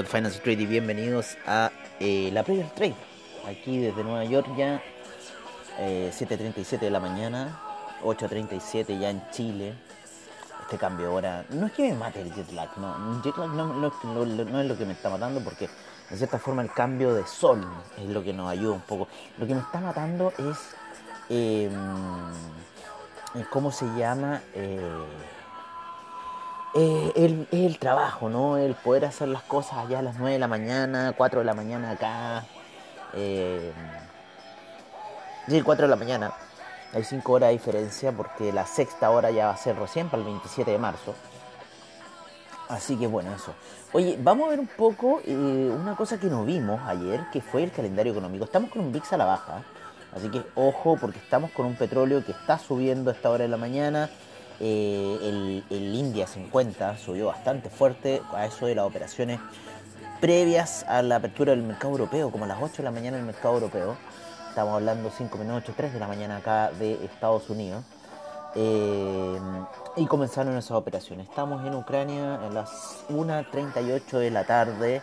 Amigos de Finance Trade y bienvenidos a eh, la Player Trade. Aquí desde Nueva York ya, eh, 7.37 de la mañana, 8.37 ya en Chile. Este cambio ahora, no es que me mate el jet lag, no, jet lag no, no- no- no es lo que me está matando porque de cierta forma el cambio de sol es lo que nos ayuda un poco. Lo que me está matando es, eh, ¿cómo se llama? Eh, el, el trabajo, ¿no? El poder hacer las cosas allá a las 9 de la mañana, 4 de la mañana acá. Eh, sí, 4 de la mañana. Hay 5 horas de diferencia porque la sexta hora ya va a ser recién para el 27 de marzo. Así que bueno, eso. Oye, vamos a ver un poco eh, una cosa que no vimos ayer, que fue el calendario económico. Estamos con un VIX a la baja, así que ojo porque estamos con un petróleo que está subiendo a esta hora de la mañana. Eh, el, India 50 subió bastante fuerte a eso de las operaciones previas a la apertura del mercado europeo, como a las 8 de la mañana en el mercado europeo. Estamos hablando 5 menos 8, 3 de la mañana acá de Estados Unidos. Eh, y comenzaron esas operaciones. Estamos en Ucrania a las 1.38 de la tarde.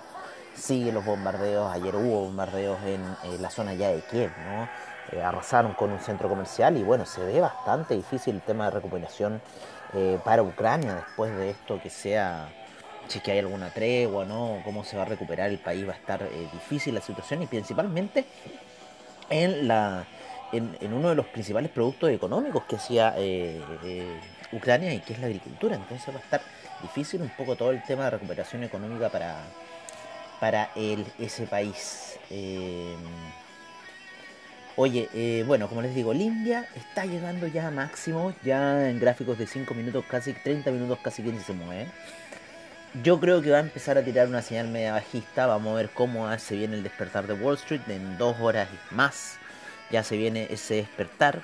Siguen los bombardeos. Ayer hubo bombardeos en, eh, la zona ya de Kiev, ¿no? Eh, arrasaron con un centro comercial y bueno, se ve bastante difícil el tema de recuperación eh, para Ucrania después de esto que sea, si que hay alguna tregua, ¿no? Cómo se va a recuperar el país, va a estar eh, difícil la situación y principalmente en, la, en, uno de los principales productos económicos que hacía eh, Ucrania y que es la agricultura. Entonces va a estar difícil un poco todo el tema de recuperación económica para, para ese país. Oye, eh, bueno, como les digo, Limbia está llegando ya a máximo, ya en gráficos de 5 minutos, casi 30 minutos, casi 15 se mueve. Yo creo que va a empezar a tirar una señal media bajista. Vamos a ver cómo se viene el despertar de Wall Street. En dos horas más ya se viene ese despertar.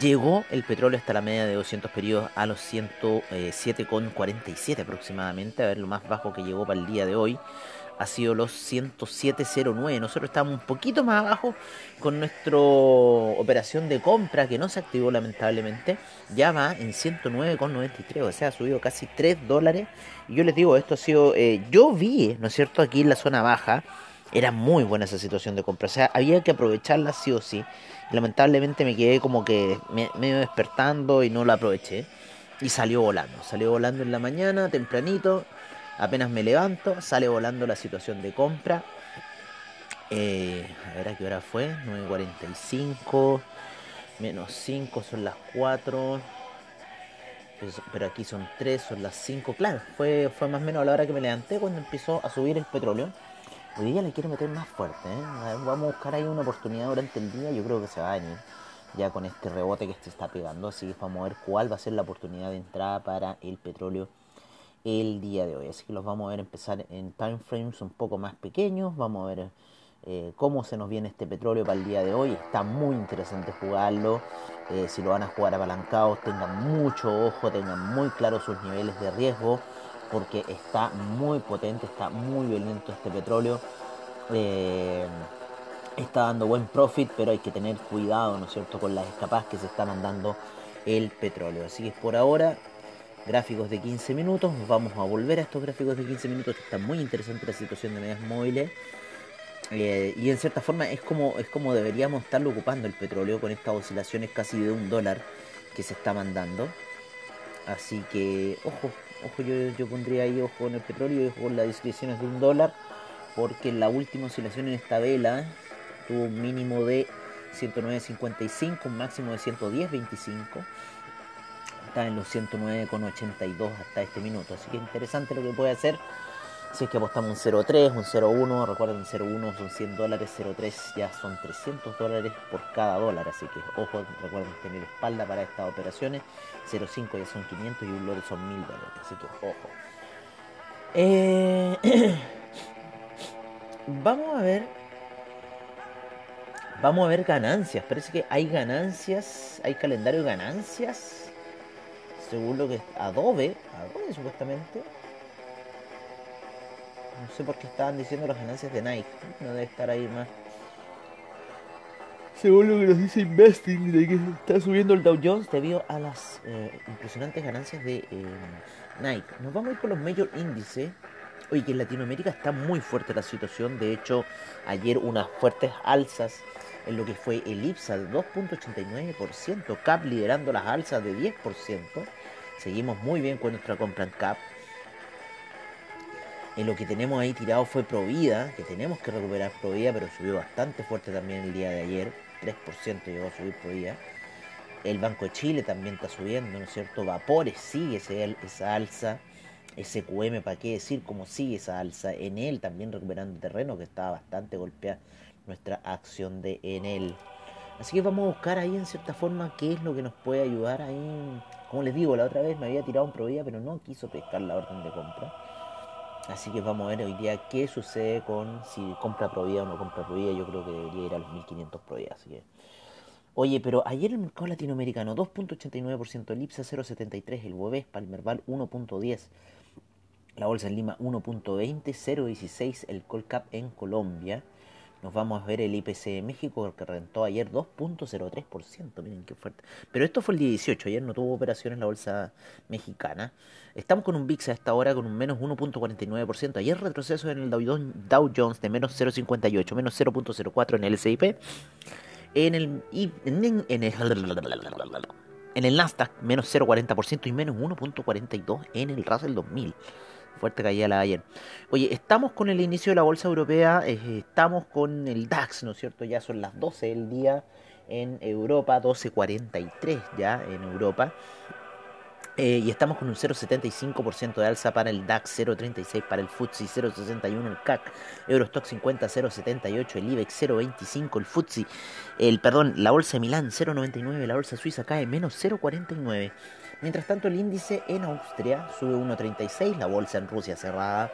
Llegó el petróleo hasta la media de 200 periodos a los 107,47 aproximadamente. A ver, lo más bajo que llegó para el día de hoy ha sido los 107.09. Nosotros estamos un poquito más abajo con nuestra operación de compra que no se activó lamentablemente. Ya va en 109,93, o sea, ha subido casi 3 dólares. Yo les digo, esto ha sido, eh, yo vi, ¿no es cierto?, aquí en la zona baja. Era muy buena esa situación de compra, o sea, había que aprovecharla sí o sí. Lamentablemente me quedé como que me- medio despertando y no la aproveché. Y salió volando, salió volando en la mañana, tempranito. Apenas me levanto, sale volando la situación de compra. Eh, a ver a qué hora fue, 9.45, menos 5 son las 4. Pues, Pero aquí son 3, son las 5. Claro, fue, fue más o menos a la hora que me levanté cuando empezó a subir el petróleo. Hoy día le quiero meter más fuerte, ¿eh? A ver, Vamos a buscar ahí una oportunidad durante el día. Yo creo que se va a venir ya con este rebote que se está pegando. Así que vamos a ver cuál va a ser la oportunidad de entrada para el petróleo el día de hoy. Así que los vamos a ver empezar en time frames un poco más pequeños. Vamos a ver eh, cómo se nos viene este petróleo para el día de hoy. Está muy interesante jugarlo. Eh, si lo van a jugar apalancados, tengan mucho ojo, tengan muy claros sus niveles de riesgo. Porque está muy potente, está muy violento este petróleo. Eh, está dando buen profit, pero hay que tener cuidado, ¿no es cierto?, con las escapadas que se está mandando el petróleo. Así que por ahora, gráficos de 15 minutos, vamos a volver a estos gráficos de 15 minutos, que está muy interesante la situación de medias móviles. Eh, y en cierta forma es como, es como deberíamos estarlo ocupando el petróleo con estas oscilaciones casi de un dólar que se está mandando. Así que, ojo, ojo, yo, yo pondría ahí ojo en el petróleo y ojo con las descripciones de un dólar, porque la última oscilación en esta vela tuvo un mínimo de 109.55, un máximo de 110.25. Está en los 109,82 hasta este minuto. Así que interesante lo que puede hacer. Si es que apostamos un 0.3, un 0.1, recuerden 0.1 son 100 dólares, 0.3 ya son 300 dólares por cada dólar, así que ojo, recuerden tener espalda para estas operaciones, 0.5 ya son 500 y un lote son 1000 dólares, así que ojo. Eh, vamos a ver, vamos a ver ganancias, parece que hay ganancias, hay calendario de ganancias, según lo que Adobe, Adobe supuestamente. No sé por qué estaban diciendo las ganancias de Nike. No debe estar ahí más. Según lo que nos dice Investing, de que está subiendo el Dow Jones debido a las eh, impresionantes ganancias de eh, Nike. Nos vamos a ir con los major índices Oye, que en Latinoamérica está muy fuerte la situación. De hecho, ayer unas fuertes alzas en lo que fue el IPSA de 2.89%, CAP liderando las alzas de 10%. Seguimos muy bien con nuestra compra en CAP. En lo que tenemos ahí tirado fue Provida, que tenemos que recuperar Provida, pero subió bastante fuerte también el día de ayer. 3% llegó a subir Provida. El Banco de Chile también está subiendo, ¿no es cierto? Vapores sigue esa alza. SQM, ¿para qué decir cómo sigue esa alza? En él también recuperando terreno, que estaba bastante golpeada nuestra acción de Enel. Así que vamos a buscar ahí en cierta forma qué es lo que nos puede ayudar ahí. Como les digo, la otra vez me había tirado un Provida, pero no quiso pescar la orden de compra. Así que vamos a ver hoy día qué sucede con si compra Provida o no compra Provida. Yo creo que debería ir a los 1500 Provida. Así. Oye, pero ayer el mercado latinoamericano 2.89%, el IPSA 0.73, el Bovespa, el Merval 1.10, la Bolsa en Lima 1.20, 0.16 el Colcap en Colombia. Nos vamos a ver el IPC de México que rentó ayer 2.03%, miren qué fuerte. Pero esto fue el día 18, ayer no tuvo operaciones la bolsa mexicana. Estamos con un VIX a esta hora con un menos 1.49%. Ayer retroceso en el Dow Jones de menos 0.58, menos 0.04 en el el, en, el, en el Nasdaq menos 0.40% y menos 1.42 en el Russell 2000 fuerte caída la ayer. Oye, estamos con el inicio de la bolsa europea, eh, estamos con el DAX, ¿no es cierto? Ya son las 12 del día en Europa, 12.43 ya en Europa. Eh, y estamos con un 0,75% de alza para el DAX, 0,36 para el FTSE, 0,61 el CAC, Eurostock 50, 0,78 el IBEX, 0,25 el FTSE, el, perdón, la bolsa de Milán, 0,99, la bolsa suiza cae menos 0,49. Mientras tanto, el índice en Austria sube 1,36, la bolsa en Rusia cerrada,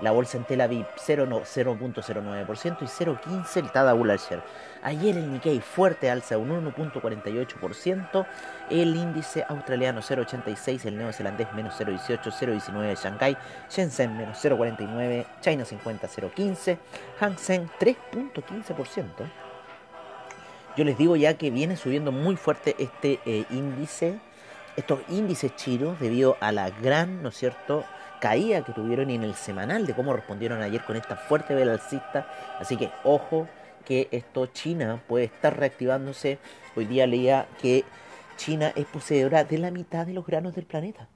la bolsa en Tel Aviv 0.09% y 0.15 el Tadabul Share. Ayer el Nikkei fuerte alza un 1.48%, el índice australiano 0.86, el neozelandés menos 0.18, 0.19 Shanghai, Shenzhen menos 0.49, China 50 0.15, Hang Seng 3.15%. Yo les digo ya que viene subiendo muy fuerte este eh, índice estos índices chinos debido a la gran, ¿no es cierto?, caída que tuvieron en el semanal de cómo respondieron ayer con esta fuerte vela alcista. Así que ojo que esto China puede estar reactivándose. Hoy día leía que China es poseedora de la mitad de los granos del planeta.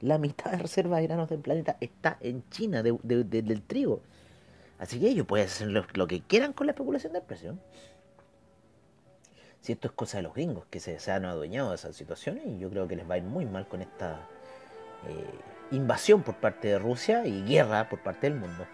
La mitad de reserva de granos del planeta está en China del trigo. Así que ellos pueden hacer lo, que quieran con la especulación del precio si esto es cosa de los gringos que se, han adueñado de esas situaciones y yo creo que les va a ir muy mal con esta eh, invasión por parte de Rusia y guerra por parte del mundo.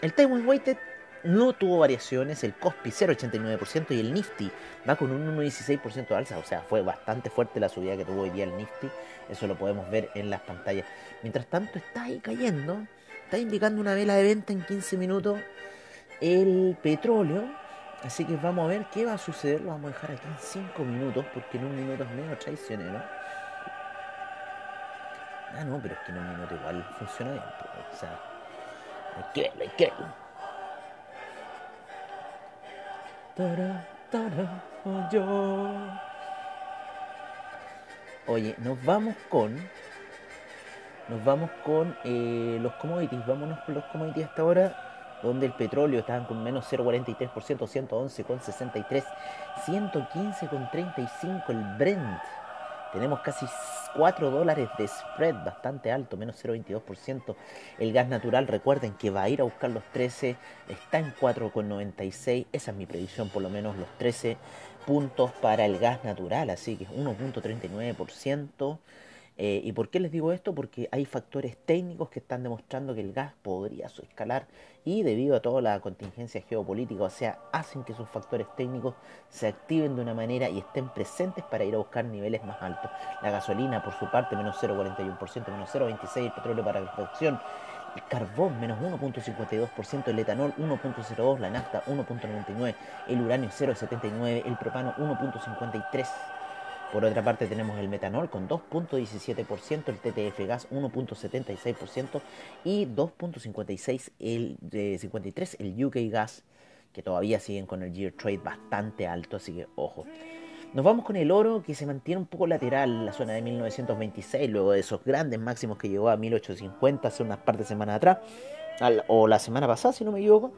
El Taiwan Weighted no tuvo variaciones, el Cospi 0,89% y el Nifty va con un 1,16% de alza, o sea, fue bastante fuerte la subida que tuvo hoy día el Nifty, eso lo podemos ver en las pantallas. Mientras tanto está ahí cayendo, está indicando una vela de venta en 15 minutos el petróleo Así que vamos a ver qué va a suceder. Lo vamos a dejar aquí en 5 minutos porque en un minuto es medio traicionero. Ah, no, pero es que en un minuto igual funciona bien. Pues, o sea, hay que verlo, hay que Oye, nos vamos con. Nos vamos con eh, los commodities. Vámonos con los commodities hasta ahora donde el petróleo estaban con menos 0,43%, 111,63, 115,35 el Brent. Tenemos casi 4 dólares de spread, bastante alto, menos 0,22%. El gas natural, recuerden que va a ir a buscar los 13, está en 4,96. Esa es mi predicción, por lo menos los 13 puntos para el gas natural, así que 1.39%. Eh, ¿Y por qué les digo esto? Porque hay factores técnicos que están demostrando que el gas podría escalar y debido a toda la contingencia geopolítica, o sea, hacen que esos factores técnicos se activen de una manera y estén presentes para ir a buscar niveles más altos. La gasolina, por su parte, menos 0,41%, menos 0,26%, el petróleo para reflexión, el carbón menos 1.52%, el etanol 1.02%, la nafta 1.99%, el uranio 0.79%, el propano 1.53%. Por otra parte tenemos el metanol con 2.17%, el TTF gas 1.76% y 2.56 el de 53 el UK gas que todavía siguen con el year trade bastante alto, así que ojo. Nos vamos con el oro que se mantiene un poco lateral en la zona de 1926, luego de esos grandes máximos que llegó a 1850 hace unas par de semanas atrás, o la semana pasada, si no me equivoco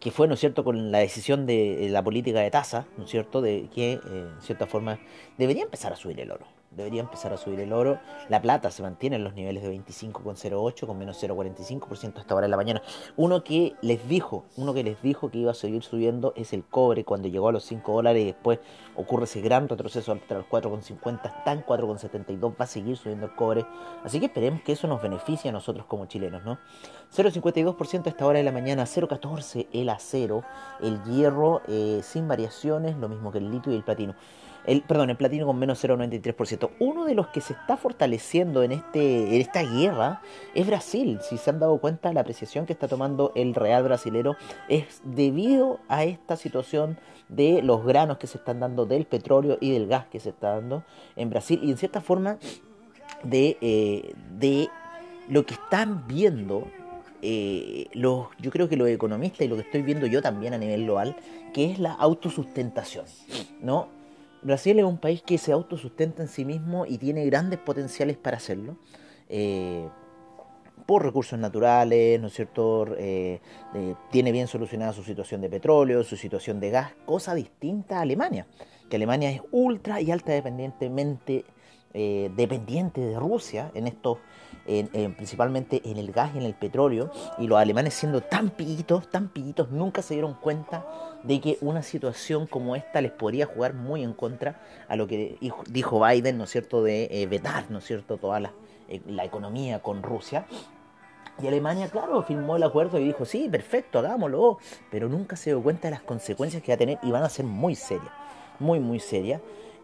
que fue, ¿no cierto?, con la decisión de la política de tasa, ¿no es cierto?, de que, eh, en cierta forma, debería empezar a subir el oro debería empezar a subir el oro. La plata se mantiene en los niveles de 25,08 con menos 0,45% hasta ahora en la mañana. Uno que les dijo, uno que les dijo que iba a seguir subiendo es el cobre cuando llegó a los 5 dólares y después ocurre ese gran retroceso hasta los 4,50, está en 4,72, va a seguir subiendo el cobre. Así que esperemos que eso nos beneficie a nosotros como chilenos, ¿no? 0,52% hasta ahora de la mañana, 0,14 el acero, el hierro eh, sin variaciones, lo mismo que el litio y el platino el, perdón, el platino con menos 0,93%. Uno de los que se está fortaleciendo en, este, en esta guerra es Brasil. Si se han dado cuenta, la apreciación que está tomando el real brasilero es debido a esta situación de los granos que se están dando, del petróleo y del gas que se está dando en Brasil y en cierta forma de, eh, de lo que están viendo eh, los, yo creo que los economistas y lo que estoy viendo yo también a nivel global, que es la autosustentación, ¿no? Brasil es un país que se autosustenta en sí mismo y tiene grandes potenciales para hacerlo. Eh, por recursos naturales, ¿no es cierto? Eh, tiene bien solucionada su situación de petróleo, su situación de gas, cosa distinta a Alemania, que Alemania es ultra y alta dependientemente eh, dependiente de Rusia en estos principalmente en el gas y en el petróleo, y los alemanes siendo tan pillitos, tan pillitos, nunca se dieron cuenta de que una situación como esta les podría jugar muy en contra a lo que dijo Biden, ¿no es cierto?, de eh, vetar, ¿no es cierto?, toda la, eh, la economía con Rusia. Y Alemania, claro, firmó el acuerdo y dijo, sí, perfecto, hagámoslo, pero nunca se dio cuenta de las consecuencias que va a tener y van a ser muy serias, muy, muy serias.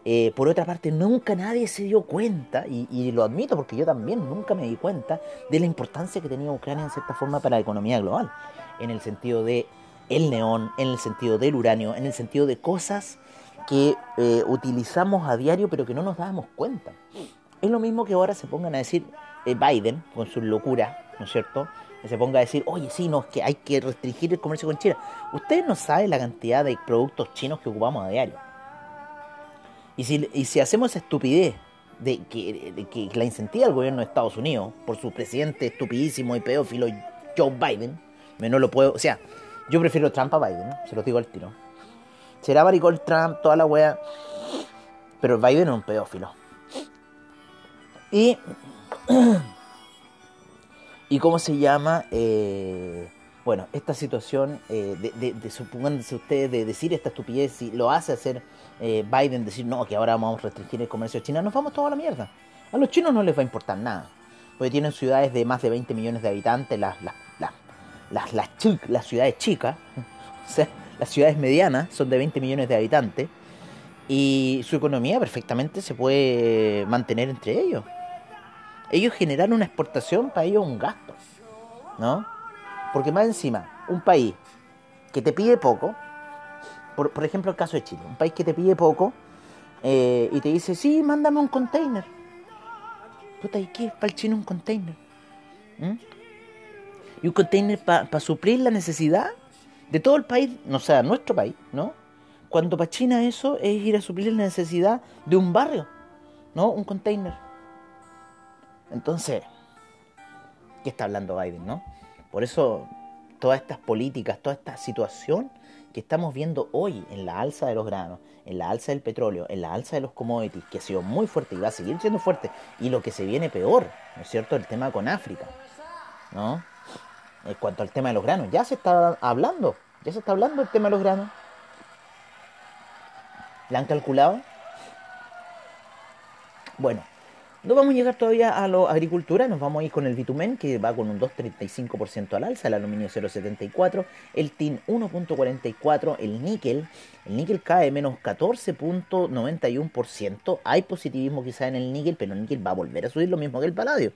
Eh, por otra parte, nunca nadie se dio cuenta, y, lo admito porque yo también nunca me di cuenta de la importancia que tenía Ucrania en cierta forma para la economía global, en el sentido de el neón, en el sentido del uranio, en el sentido de cosas que eh, utilizamos a diario pero que no nos dábamos cuenta. Es lo mismo que ahora se pongan a decir eh, Biden con su locura, ¿no es cierto? Que se ponga a decir, oye, sí, no, es que hay que restringir el comercio con China. Ustedes no saben la cantidad de productos chinos que ocupamos a diario. Y si, y si hacemos esa estupidez de que, la incentiva el gobierno de Estados Unidos por su presidente estupidísimo y pedófilo Joe Biden, no lo puedo, o sea, yo prefiero Trump a Biden, se lo digo al tiro. Será maricón Trump, toda la wea, pero Biden es un pedófilo. Y, y cómo se llama, eh, bueno, esta situación eh, de, de, de ustedes de decir esta estupidez, si lo hace hacer eh, Biden decir, no, que ahora vamos a restringir el comercio de China, nos vamos toda la mierda. A los chinos no les va a importar nada, porque tienen ciudades de más de 20 millones de habitantes, las, las, las, las, las ciudades chicas, o sea, las ciudades medianas son de 20 millones de habitantes, y su economía perfectamente se puede mantener entre ellos. Ellos generan una exportación, para ellos un gasto, ¿no? Porque más encima, un país que te pide poco, por, ejemplo, el caso de Chile, un país que te pide poco eh, y te dice, sí, mándame un container. Puta, ¿y qué es para el chino un container? Y un container para suplir la necesidad de todo el país, no sea, nuestro país, ¿no? Cuando para China eso es ir a suplir la necesidad de un barrio, ¿no? Un container. Entonces, ¿qué está hablando Biden, no? Por eso, todas estas políticas, toda esta situación que estamos viendo hoy en la alza de los granos, en la alza del petróleo, en la alza de los commodities, que ha sido muy fuerte y va a seguir siendo fuerte, y lo que se viene peor, ¿no es cierto? El tema con África, ¿no? En cuanto al tema de los granos, ya se está hablando, ya se está hablando del tema de los granos. ¿La han calculado? Bueno, no vamos a llegar todavía a la agricultura, nos vamos a ir con el bitumen que va con un 2,35% al alza, el aluminio 0,74, el tin 1,44, el níquel, el níquel cae menos 14,91%, hay positivismo quizá en el níquel, pero el níquel va a volver a subir lo mismo que el paladio.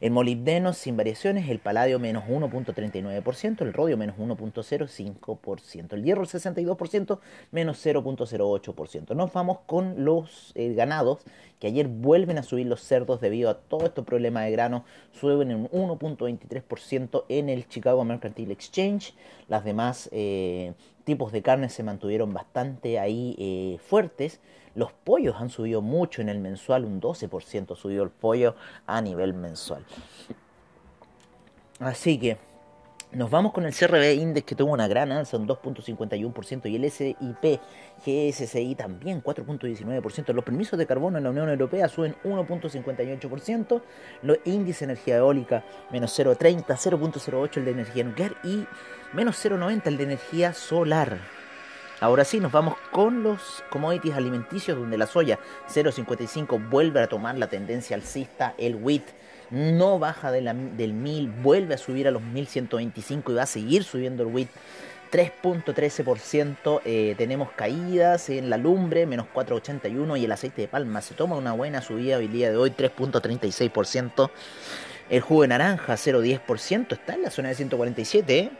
El molibdeno sin variaciones, el paladio menos 1.39%, el rodio menos 1.05%, el hierro 62% menos 0.08%. Nos vamos con los eh, ganados ayer vuelven a subir los cerdos debido a todo estos problemas de grano, suben en un 1.23% en el Chicago Mercantile Exchange, las demás eh, tipos de carne se mantuvieron bastante ahí eh, fuertes. Los pollos han subido mucho en el mensual, un 12% subió el pollo a nivel mensual. Así que nos vamos con el CRB Index que tuvo una gran alza, un 2.51%, y el SIP GSCI también 4.19%. Los permisos de carbono en la Unión Europea suben 1.58%, los índices de energía eólica menos 0.30, 0.08 el de energía nuclear y menos 0.90 el de energía solar. Ahora sí, nos vamos con los commodities alimenticios, donde la soya 0.55 vuelve a tomar la tendencia alcista, el wheat no baja del 1000, vuelve a subir a los 1125 y va a seguir subiendo el WIT 3.13%. Eh, tenemos caídas en la lumbre, menos 4.81 y el aceite de palma se toma una buena subida hoy día de hoy, 3.36%. El jugo de naranja, 0.10%, está en la zona de 147. ¿eh?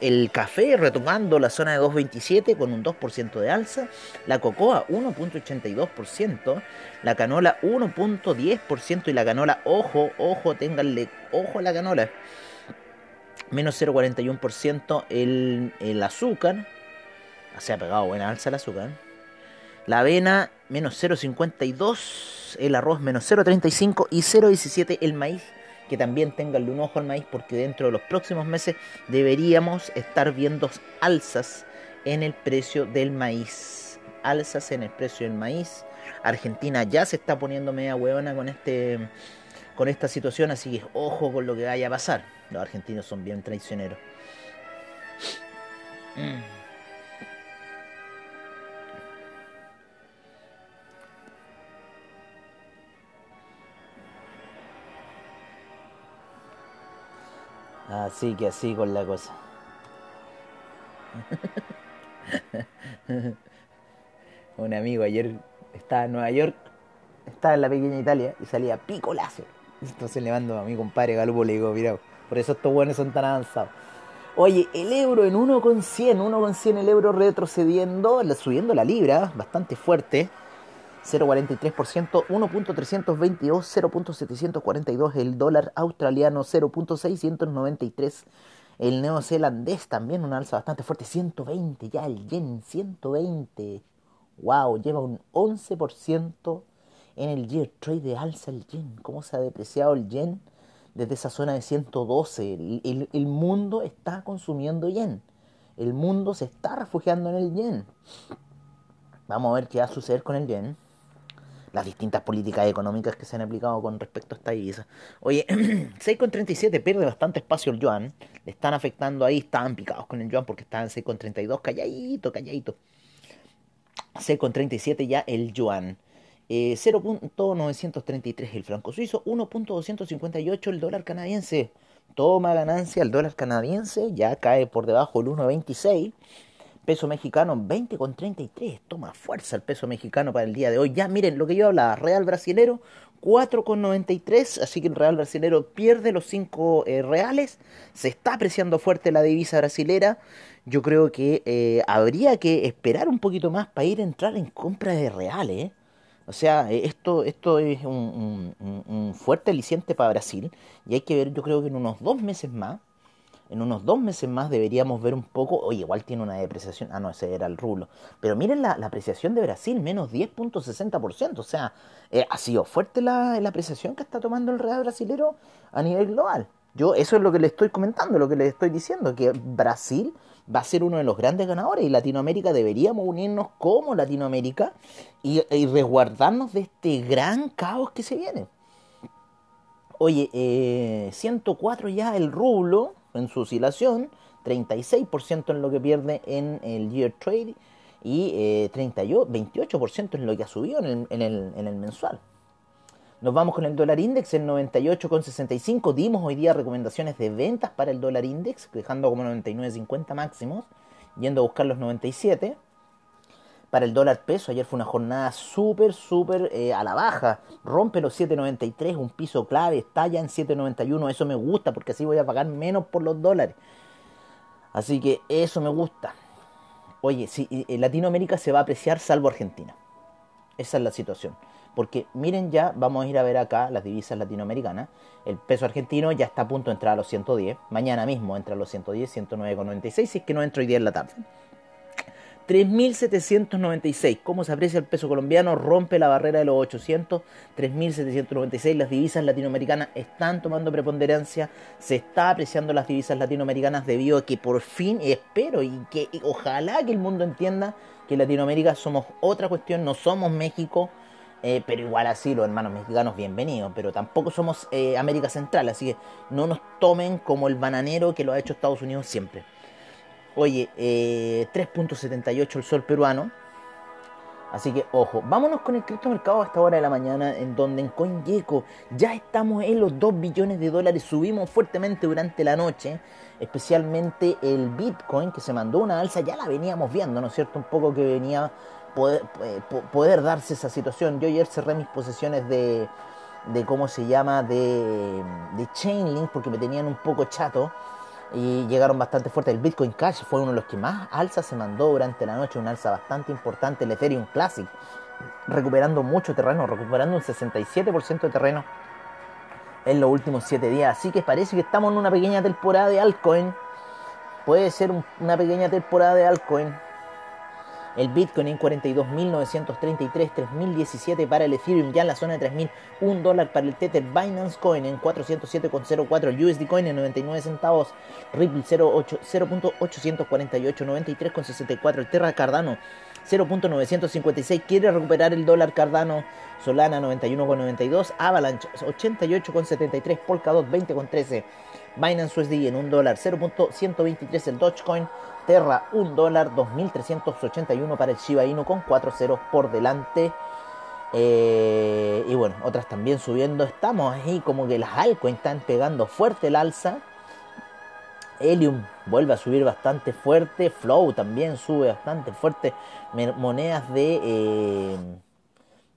El café retomando la zona de 2.27 con un 2% de alza. La cocoa 1.82%. La canola 1.10% y la canola, ojo, ojo, ténganle ojo a la canola. Menos 0.41% el, el azúcar. Se ha pegado buena alza el azúcar. La avena menos 0.52. El arroz menos 0.35 y 0.17 el maíz que también tenganle un ojo al maíz porque dentro de los próximos meses deberíamos estar viendo alzas en el precio del maíz. Alzas en el precio del maíz. Argentina ya se está poniendo media huevona con este con esta situación, así que ojo con lo que vaya a pasar. Los argentinos son bien traicioneros. Así que así con la cosa. Un amigo ayer estaba en Nueva York, estaba en la pequeña Italia y salía pico láser. Entonces le mando a mi compadre Galupo le digo, mira, por eso estos buenos son tan avanzados. Oye, el euro en 1,100, 1,100 el euro retrocediendo, subiendo la libra, bastante fuerte. 0,43%, 1.322, 0.742 el dólar australiano, 0.693 el neozelandés también un alza bastante fuerte, 120 ya el yen, 120. Wow, lleva un 11% en el year trade de alza el yen. ¿Cómo se ha depreciado el yen desde esa zona de 112? El, el mundo está consumiendo yen. El mundo se está refugiando en el yen. Vamos a ver qué va a suceder con el yen las distintas políticas económicas que se han aplicado con respecto a esta divisa. Oye, 6,37 pierde bastante espacio el yuan. Le están afectando ahí, estaban picados con el yuan porque estaban en 6,32, calladito, calladito. 6,37 ya el yuan. 0.933 eh, el franco suizo, 1.258 el dólar canadiense. Toma ganancia el dólar canadiense, ya cae por debajo el 1.26 Peso mexicano 20,33. Toma fuerza el peso mexicano para el día de hoy. Ya miren lo que yo hablaba. Real brasilero 4,93. Así que el real brasilero pierde los 5 eh, reales. Se está apreciando fuerte la divisa brasilera. Yo creo que eh, habría que esperar un poquito más para ir a entrar en compra de reales. ¿eh? O sea, esto, esto es un, un fuerte aliciente para Brasil. Y hay que ver, yo creo que en unos dos meses más en unos dos meses más deberíamos ver un poco, oye, igual tiene una depreciación, ah, no, ese era el rulo, pero miren la, apreciación de Brasil, menos 10.60%, o sea, eh, ha sido fuerte la, apreciación que está tomando el real brasilero a nivel global. Yo eso es lo que le estoy comentando, lo que le estoy diciendo, que Brasil va a ser uno de los grandes ganadores y Latinoamérica deberíamos unirnos como Latinoamérica y, resguardarnos de este gran caos que se viene. Oye, eh, 104 ya el rublo, en su oscilación, 36% en lo que pierde en el year trade y eh, 28% en lo que ha subido en el, en, el, en el mensual. Nos vamos con el dólar index en 98,65. Dimos hoy día recomendaciones de ventas para el dólar index, dejando como 99,50 máximos, yendo a buscar los 97 para el dólar peso. Ayer fue una jornada súper, súper eh, a la baja. Rompe los 7.93, un piso clave, está ya en 7.91. Eso me gusta porque así voy a pagar menos por los dólares. Así que eso me gusta. Oye, si en Latinoamérica se va a apreciar salvo Argentina. Esa es la situación. Porque miren ya, vamos a ir a ver acá las divisas latinoamericanas. El peso argentino ya está a punto de entrar a los 110. Mañana mismo entra a los 110, 109,96, si es que no entro hoy día en la tarde. 3.796. ¿Cómo se aprecia el peso colombiano? Rompe la barrera de los 800. 3.796. Las divisas latinoamericanas están tomando preponderancia. Se está apreciando las divisas latinoamericanas debido a que por fin, espero y que ojalá que el mundo entienda que Latinoamérica somos otra cuestión, no somos México. Eh, pero igual así los hermanos mexicanos bienvenidos, pero tampoco somos eh, América Central, así que no nos tomen como el bananero que lo ha hecho Estados Unidos siempre. Oye, 3.78 eh, el sol peruano. Así que ojo, vámonos con el criptomercado a esta hora de la mañana, en donde en CoinGecko ya estamos en los 2 billones de dólares, subimos fuertemente durante la noche, especialmente el Bitcoin que se mandó una alza, ya la veníamos viendo, ¿no es cierto? Un poco que venía poder, eh, poder darse esa situación. Yo ayer cerré mis posesiones de, ¿cómo se llama? De, de Chainlink porque me tenían un poco chato y llegaron bastante fuerte. El Bitcoin Cash fue uno de los que más alza se mandó durante la noche, una alza bastante importante. El Ethereum Classic, recuperando mucho terreno, recuperando un 67% de terreno en los últimos 7 días. Así que parece que estamos en una pequeña temporada de altcoin. Puede ser una pequeña temporada de altcoin el Bitcoin en 42.933, 3.017 para el Ethereum ya en la zona de 3.000, 1 dólar para el Tether, Binance Coin en 407,04, el USD Coin en 99 centavos, Ripple 0.848, 93,64, el Terra Cardano 0.956, quiere recuperar el dólar Cardano, Solana 91,92, Avalanche 88,73, Polkadot 20,13, Binance USD en 1 dólar 0.123 el Dogecoin, Terra 1 dólar 2.381 para el Shiba Inu con 4 ceros por delante. Eh, y bueno, otras también subiendo. Estamos ahí como que las altcoins están pegando fuerte el alza. Helium vuelve a subir bastante fuerte. Flow también sube bastante fuerte. Monedas de... Eh,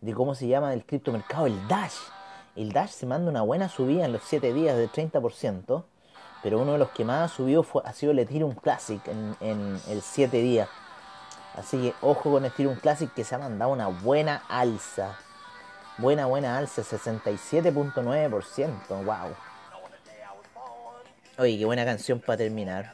de cómo se llama el criptomercado, el Dash. El Dash se manda una buena subida en los 7 días de 30% pero uno de los que más ha subido ha sido el Ethereum Classic en, el 7 días. Así que ojo con Ethereum Classic que se ha mandado una buena alza. Buena, buena alza, 67.9%. Wow. Oye, qué buena canción para terminar.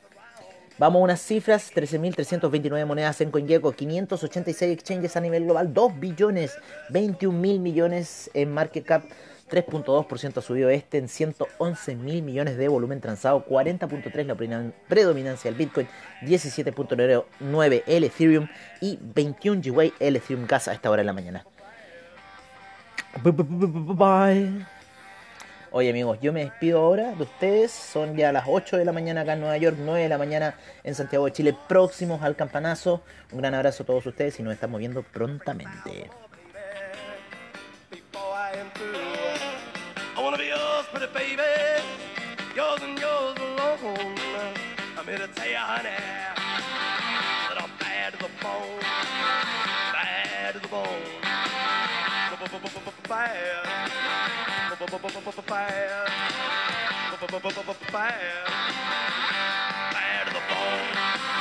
Vamos a unas cifras, 13.329 monedas en CoinGecko, 586 exchanges a nivel global, 2 billones, 21 mil millones en market cap, 3.2% ha subido este en 111 mil millones de volumen transado, 40.3 la predominancia del Bitcoin, 17.9 el Ethereum y 21 GWay el Ethereum Gas a esta hora de la mañana. Bye. Oye amigos, yo me despido ahora de ustedes. Son ya las 8 de la mañana acá en Nueva York, 9 de la mañana en Santiago de Chile, próximos al campanazo. Un gran abrazo a todos ustedes y nos estamos viendo prontamente. Pretty baby, yours and yours alone. I'm here to tell you, honey, that I'm bad to the bone, bad to the bone, bad, bad, bad to the bone.